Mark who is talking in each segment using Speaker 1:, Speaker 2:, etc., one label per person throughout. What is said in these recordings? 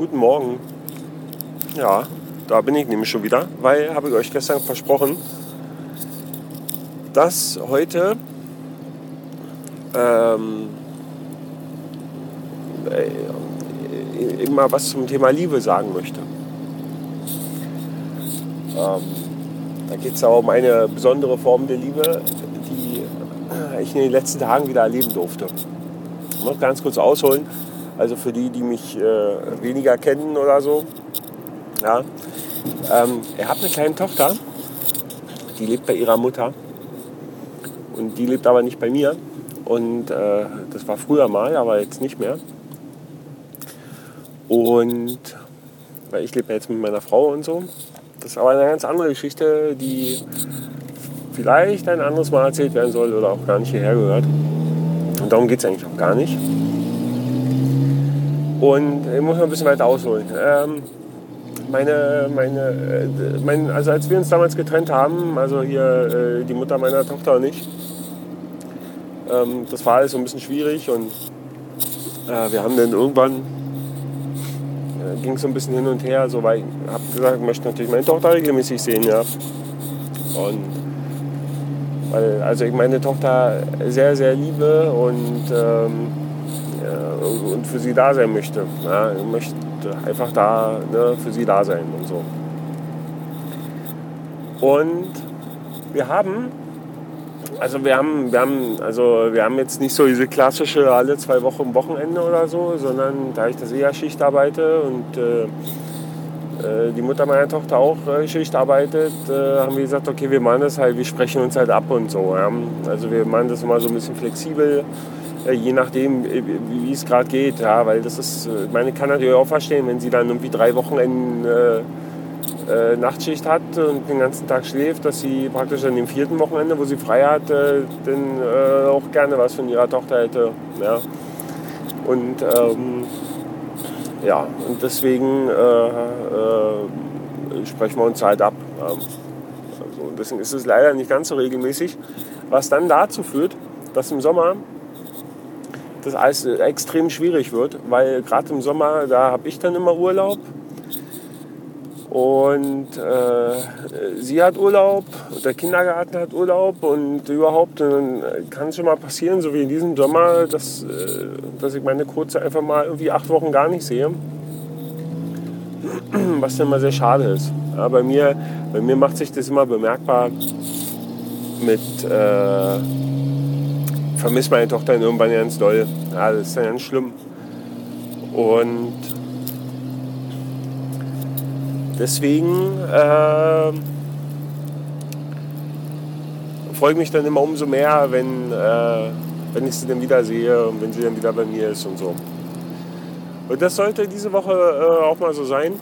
Speaker 1: Guten Morgen. Ja, da bin ich nämlich schon wieder, weil, habe ich euch gestern versprochen, dass heute ähm, äh, immer was zum Thema Liebe sagen möchte. Ähm, da geht es auch um eine besondere Form der Liebe, die ich in den letzten Tagen wieder erleben durfte. Muss ganz kurz ausholen. Also für die, die mich äh, weniger kennen oder so. Ja, ähm, er hat eine kleine Tochter, die lebt bei ihrer Mutter. Und die lebt aber nicht bei mir. Und äh, das war früher mal, aber jetzt nicht mehr. Und weil ich lebe jetzt mit meiner Frau und so. Das ist aber eine ganz andere Geschichte, die vielleicht ein anderes Mal erzählt werden soll oder auch gar nicht hierher gehört. Und darum geht es eigentlich auch gar nicht. Und ich muss noch ein bisschen weiter ausholen. Ähm, meine, meine, äh, mein, also als wir uns damals getrennt haben, also hier äh, die Mutter meiner Tochter und ich, ähm, das war alles so ein bisschen schwierig und äh, wir haben dann irgendwann äh, ging es so ein bisschen hin und her, so weil ich habe gesagt, ich möchte natürlich meine Tochter regelmäßig sehen, ja. Und weil also ich meine Tochter sehr, sehr liebe und, ähm, und für sie da sein möchte. Ja. Ich möchte einfach da ne, für sie da sein und so. Und wir haben, also wir haben, wir haben, also wir haben jetzt nicht so diese klassische alle zwei Wochen Wochenende oder so, sondern da ich das eher Schicht arbeite und äh, äh, die Mutter meiner Tochter auch äh, Schicht arbeitet, äh, haben wir gesagt, okay, wir machen das halt, wir sprechen uns halt ab und so. Also wir machen das immer so ein bisschen flexibel, je nachdem, wie es gerade geht. Ja, weil das ist, ich meine, kann natürlich auch verstehen, wenn sie dann irgendwie drei Wochen äh, äh, Nachtschicht hat und den ganzen Tag schläft, dass sie praktisch an dem vierten Wochenende, wo sie frei hat, äh, dann äh, auch gerne was von ihrer Tochter hätte. Ja. Und ähm, ja, und deswegen äh, äh, sprechen wir uns halt ab. Also deswegen ist es leider nicht ganz so regelmäßig, was dann dazu führt, dass im Sommer das alles extrem schwierig wird, weil gerade im Sommer, da habe ich dann immer Urlaub und äh, sie hat Urlaub, der Kindergarten hat Urlaub und überhaupt dann kann es schon mal passieren, so wie in diesem Sommer, dass, äh, dass ich meine Kurze einfach mal irgendwie acht Wochen gar nicht sehe. Was dann mal sehr schade ist. Ja, bei, mir, bei mir macht sich das immer bemerkbar mit äh, vermisse meine Tochter irgendwann ganz doll. Ja, das ist dann ganz schlimm. Und Deswegen äh, freue ich mich dann immer umso mehr, wenn, äh, wenn ich sie dann wieder sehe und wenn sie dann wieder bei mir ist und so. Und das sollte diese Woche äh, auch mal so sein.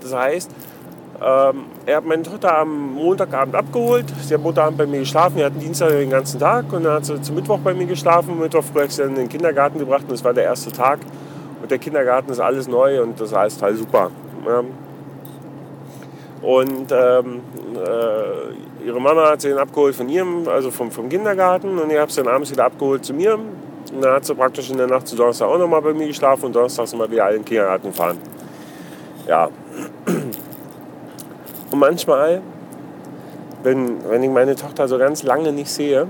Speaker 1: Das heißt, ähm, er hat meine Tochter am Montagabend abgeholt. Sie hat Montagabend bei mir geschlafen. Wir hatten Dienstag den ganzen Tag und dann hat sie zum Mittwoch bei mir geschlafen. Mittwoch früh hat sie dann in den Kindergarten gebracht und das war der erste Tag. Und der Kindergarten ist alles neu und das ist alles total super. Ja. Und ähm, äh, ihre Mama hat sie dann abgeholt von ihrem, also vom, vom Kindergarten und ich habe sie dann abends wieder abgeholt zu mir. Und dann hat sie praktisch in der Nacht zu Donnerstag auch nochmal bei mir geschlafen und Donnerstag sind wir wieder alle in den Kindergarten gefahren. Ja. Und manchmal, wenn, wenn ich meine Tochter so ganz lange nicht sehe,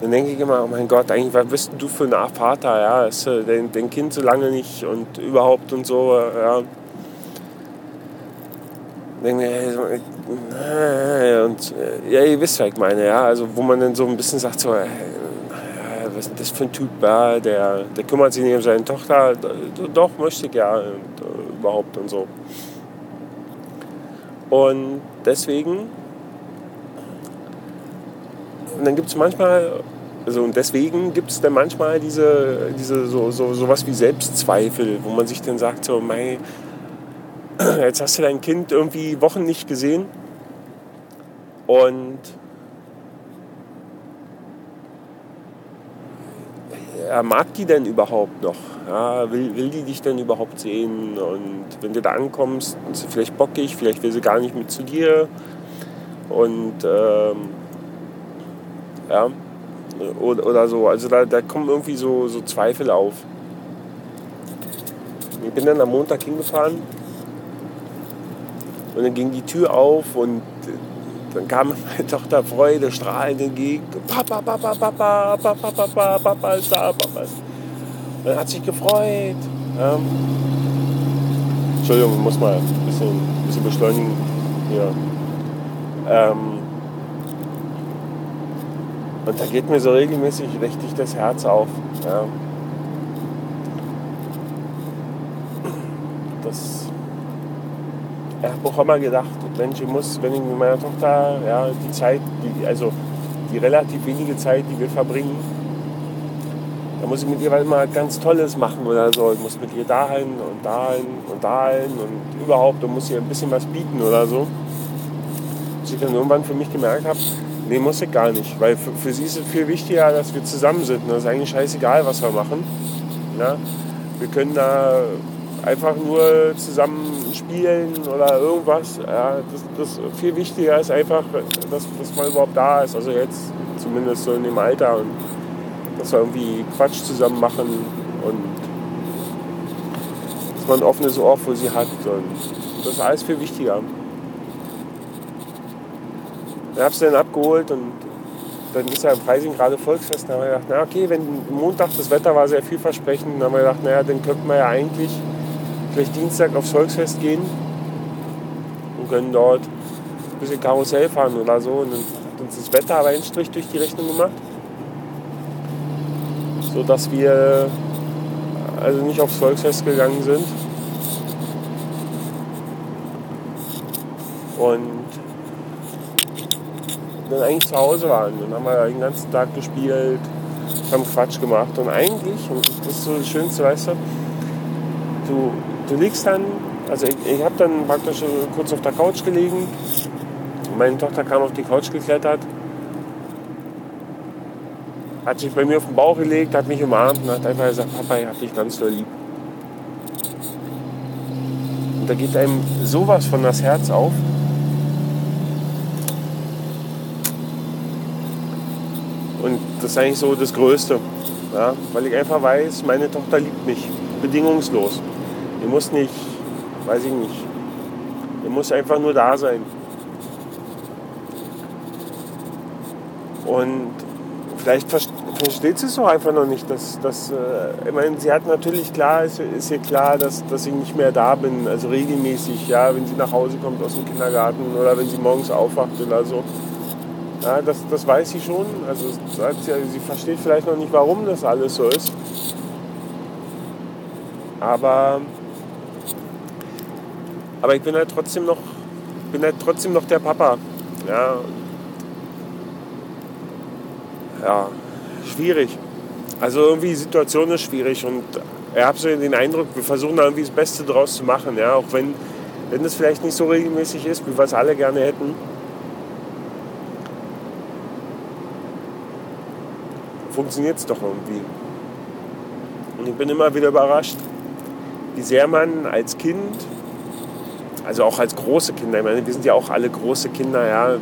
Speaker 1: dann denke ich immer, oh mein Gott, eigentlich, was bist du für ein Vater, ja, ist, äh, dein, dein Kind so lange nicht und überhaupt und so, ja? Denke mir, und ja, ihr wisst, was ich meine, ja, also wo man dann so ein bisschen sagt, so, was ist das für ein Typ, ja, der, der kümmert sich nicht um seine Tochter, doch, möchte ich ja, und, überhaupt und so. Und deswegen, und dann gibt es manchmal, also und deswegen gibt es dann manchmal diese, diese so, so, sowas wie Selbstzweifel, wo man sich dann sagt, so, mein, jetzt hast du dein Kind irgendwie Wochen nicht gesehen und ja, mag die denn überhaupt noch? Ja, will, will die dich denn überhaupt sehen? Und wenn du da ankommst, ist sie vielleicht bockig, vielleicht will sie gar nicht mit zu dir. Und ähm, ja, oder, oder so. Also da, da kommen irgendwie so, so Zweifel auf. Ich bin dann am Montag hingefahren und dann ging die Tür auf und dann kam meine Tochter Freude strahlend entgegen. Papa, Papa, Papa, Papa, Papa, Papa ist da, Papa ist Und dann hat sich gefreut. Ja. Entschuldigung, ich muss mal ein bisschen, ein bisschen beschleunigen hier. Ähm, und da geht mir so regelmäßig richtig das Herz auf. Ja. Das ich habe auch immer gedacht, Mensch, ich muss, wenn ich mit meiner Tochter ja, die Zeit, die, also die relativ wenige Zeit, die wir verbringen, da muss ich mit ihr mal ganz Tolles machen oder so. Ich muss mit ihr dahin und dahin und dahin und überhaupt, da muss ihr ein bisschen was bieten oder so. Bis ich dann irgendwann für mich gemerkt habe, nee, muss ich gar nicht. Weil für, für sie ist es viel wichtiger, dass wir zusammen sind. Das ist eigentlich scheißegal, was wir machen. Ja? Wir können da einfach nur zusammen spielen oder irgendwas. Ja, das, das viel wichtiger ist einfach, dass, dass man überhaupt da ist. Also jetzt zumindest so in dem Alter und dass wir irgendwie Quatsch zusammen machen und dass man ein offenes Ohr für sie hat. Und das ist alles viel wichtiger. Ich habe sie dann abgeholt und dann ist ja im Freising gerade Volksfest. Da haben wir gedacht, na okay, wenn Montag das Wetter war sehr vielversprechend, dann haben wir gedacht, naja, dann könnten wir ja eigentlich vielleicht Dienstag aufs Volksfest gehen und können dort ein bisschen Karussell fahren oder so. Und dann hat uns das Wetter aber einen Strich durch die Rechnung gemacht, sodass wir also nicht aufs Volksfest gegangen sind. Und dann eigentlich zu Hause waren. Dann haben wir den ganzen Tag gespielt, haben Quatsch gemacht. Und eigentlich, und das ist so das Schönste, weißt du, du du liegst dann, also ich, ich habe dann praktisch kurz auf der Couch gelegen. Meine Tochter kam auf die Couch geklettert, hat sich bei mir auf den Bauch gelegt, hat mich umarmt und hat einfach gesagt, Papa, ich hab dich ganz doll lieb. Und da geht einem sowas von das Herz auf. Und das ist eigentlich so das Größte. Ja? Weil ich einfach weiß, meine Tochter liebt mich bedingungslos. Ihr muss nicht, weiß ich nicht, ihr muss einfach nur da sein. Und vielleicht versteht sie es auch einfach noch nicht. Dass, dass, äh, ich meine, sie hat natürlich klar, ist, ist ihr klar, dass, dass ich nicht mehr da bin, also regelmäßig, ja, wenn sie nach Hause kommt aus dem Kindergarten oder wenn sie morgens aufwacht oder so. Ja, das, das weiß sie schon. Also sie, sie versteht vielleicht noch nicht, warum das alles so ist. Aber aber ich bin halt trotzdem noch, bin halt trotzdem noch der Papa. Ja, ja schwierig. Also irgendwie die Situation ist schwierig und ich habe so den Eindruck, wir versuchen da irgendwie das Beste draus zu machen. Ja, auch wenn, wenn das vielleicht nicht so regelmäßig ist, wie wir es alle gerne hätten. Funktioniert es doch irgendwie. Und ich bin immer wieder überrascht, wie sehr man als Kind also auch als große Kinder. Ich meine, wir sind ja auch alle große Kinder, ja.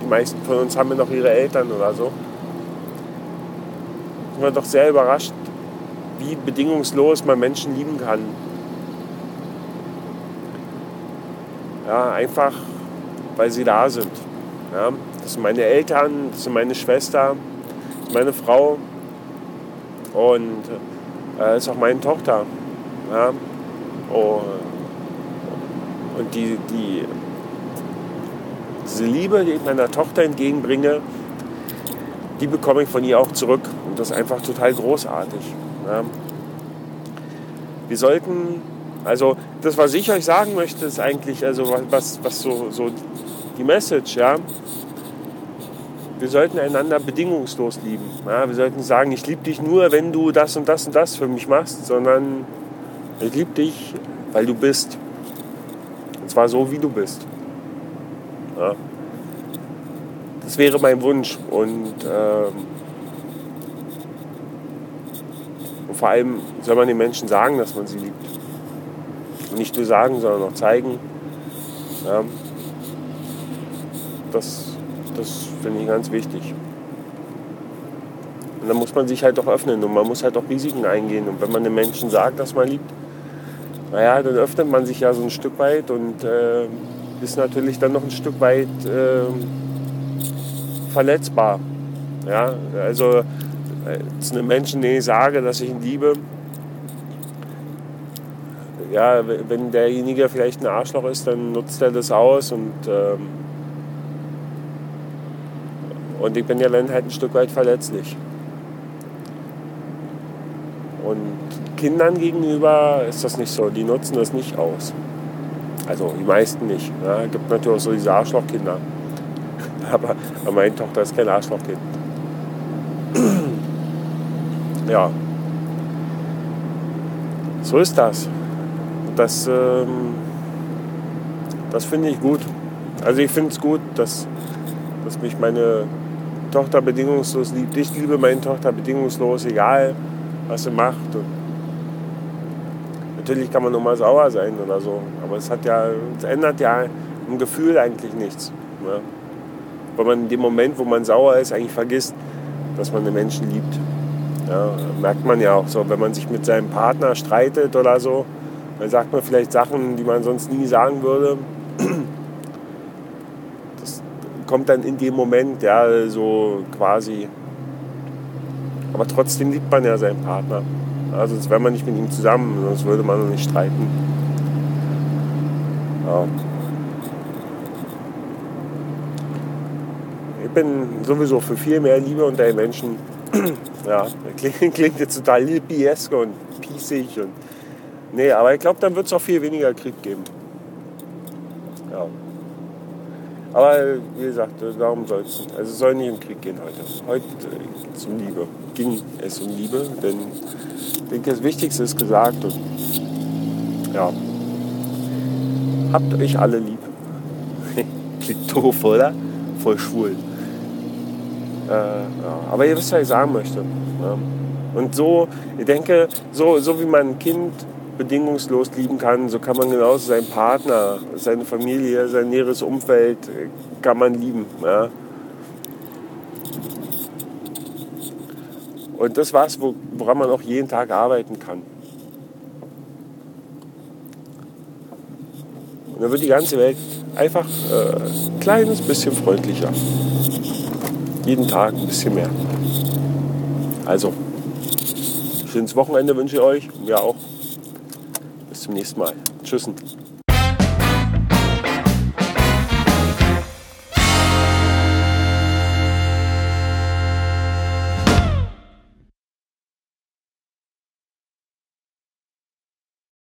Speaker 1: Die meisten von uns haben ja noch ihre Eltern oder so. War doch sehr überrascht, wie bedingungslos man Menschen lieben kann. Ja, einfach, weil sie da sind. Ja, das sind meine Eltern, das sind meine Schwester, das ist meine Frau und äh, das ist auch meine Tochter. Ja, und und die, die, diese Liebe, die ich meiner Tochter entgegenbringe, die bekomme ich von ihr auch zurück. Und das ist einfach total großartig. Ja. Wir sollten, also das, was ich euch sagen möchte, ist eigentlich, also was, was so, so die Message, ja. Wir sollten einander bedingungslos lieben. Ja. Wir sollten sagen, ich liebe dich nur, wenn du das und das und das für mich machst, sondern ich liebe dich, weil du bist. Und zwar so, wie du bist. Ja. Das wäre mein Wunsch. Und, ähm, vor allem soll man den Menschen sagen, dass man sie liebt. Und nicht nur sagen, sondern auch zeigen. Ja. Das, das finde ich ganz wichtig. Und dann muss man sich halt auch öffnen und man muss halt auch Risiken eingehen. Und wenn man den Menschen sagt, dass man liebt, naja, dann öffnet man sich ja so ein Stück weit und äh, ist natürlich dann noch ein Stück weit äh, verletzbar. Ja, also äh, zu einem Menschen, den ich sage, dass ich ihn liebe, ja, wenn derjenige vielleicht ein Arschloch ist, dann nutzt er das aus und, ähm, und ich bin ja dann halt ein Stück weit verletzlich. Und Kindern gegenüber ist das nicht so, die nutzen das nicht aus. Also die meisten nicht. Es ja. gibt natürlich auch so diese Arschlochkinder. Aber, aber meine Tochter ist kein Arschlochkind. ja. So ist das. Das, ähm, das finde ich gut. Also ich finde es gut, dass, dass mich meine Tochter bedingungslos liebt. Ich liebe meine Tochter bedingungslos, egal was sie macht. Und natürlich kann man nur mal sauer sein oder so. Aber es hat ja, es ändert ja im Gefühl eigentlich nichts. Ne? Weil man in dem Moment, wo man sauer ist, eigentlich vergisst, dass man den Menschen liebt. Ja, merkt man ja auch so, wenn man sich mit seinem Partner streitet oder so, dann sagt man vielleicht Sachen, die man sonst nie sagen würde. Das kommt dann in dem Moment, ja, so quasi. Aber trotzdem liebt man ja seinen Partner. Also sonst wäre man nicht mit ihm zusammen, sonst würde man noch nicht streiten. Ja. Bin sowieso für viel mehr Liebe unter den Menschen. ja, klingt, klingt jetzt total hippiesk und pießig und Nee, aber ich glaube, dann wird es auch viel weniger Krieg geben. Ja. Aber wie gesagt, darum soll es. Also es soll nicht um Krieg gehen heute. Heute es um Liebe. Ging es um Liebe, denn ich denke, das Wichtigste ist gesagt und ja. Habt euch alle lieb. Klingt doof, oder? Voll schwul. Äh, ja. Aber ihr wisst, was ich sagen möchte. Ja. Und so, ich denke, so, so wie man ein Kind bedingungslos lieben kann, so kann man genauso seinen Partner, seine Familie, sein näheres Umfeld äh, kann man lieben. Ja. Und das was, woran man auch jeden Tag arbeiten kann. Und dann wird die ganze Welt einfach äh, ein kleines bisschen freundlicher. Jeden Tag ein bisschen mehr. Also, schönes Wochenende wünsche ich euch. Mir auch. Bis zum nächsten Mal. Tschüssen.